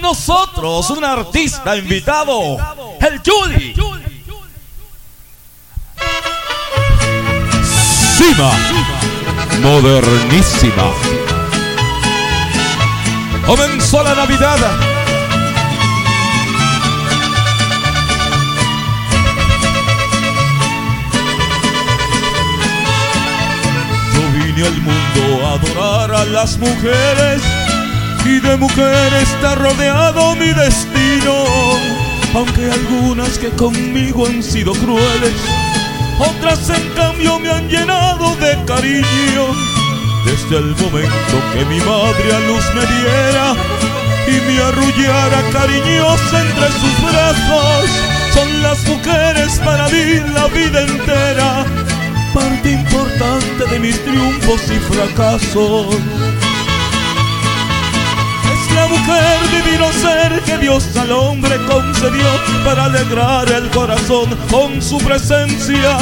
Nosotros un artista invitado, el Judy. Sima, modernísima. Comenzó la Navidad. Yo vine al mundo a adorar a las mujeres de mujeres está rodeado mi destino. Aunque algunas que conmigo han sido crueles, otras en cambio me han llenado de cariño. Desde el momento que mi madre a luz me diera y me arrullara cariñosa entre sus brazos, son las mujeres para mí la vida entera, parte importante de mis triunfos y fracasos mujer divino ser que Dios al hombre concedió para alegrar el corazón con su presencia.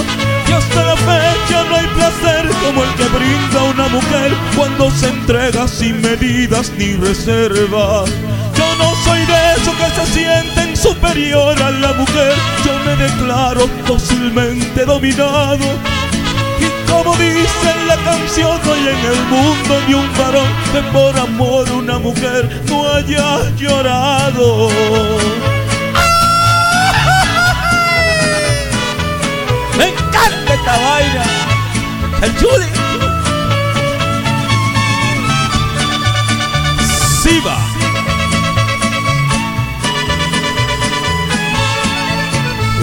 Y hasta la fecha no hay placer como el que brinda una mujer cuando se entrega sin medidas ni reservas. Yo no soy de esos que se sienten superior a la mujer, yo me declaro dócilmente dominado como dice la canción, en el mundo ni un varón que por amor una mujer no haya llorado. Me encanta esta vaina. El Judy. Siva.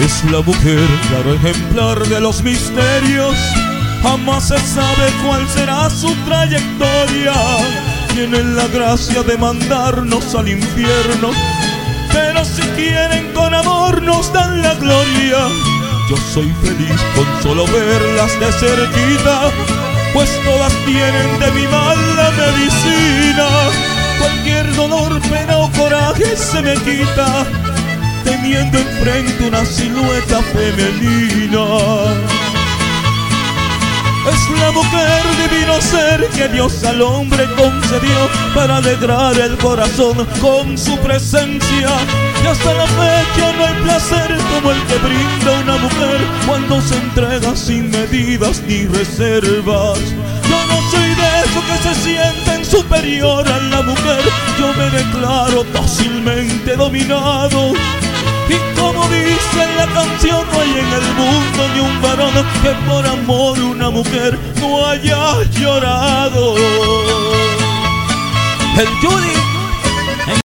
Es la mujer, claro ejemplar de los misterios Jamás se sabe cuál será su trayectoria. Tienen la gracia de mandarnos al infierno. Pero si quieren con amor nos dan la gloria. Yo soy feliz con solo verlas de cerquita. Pues todas tienen de mi mal la medicina. Cualquier dolor, pena o coraje se me quita. Teniendo enfrente una silueta femenina. Mujer divino ser que Dios al hombre concedió para alegrar el corazón con su presencia. Y hasta la fecha no hay placer como el que brinda una mujer cuando se entrega sin medidas ni reservas. Yo no soy de esos que se sienten superior a la mujer, yo me declaro dócilmente dominado. Y como dice la canción, en el mundo ni un varón que por amor una mujer no haya llorado. El Judy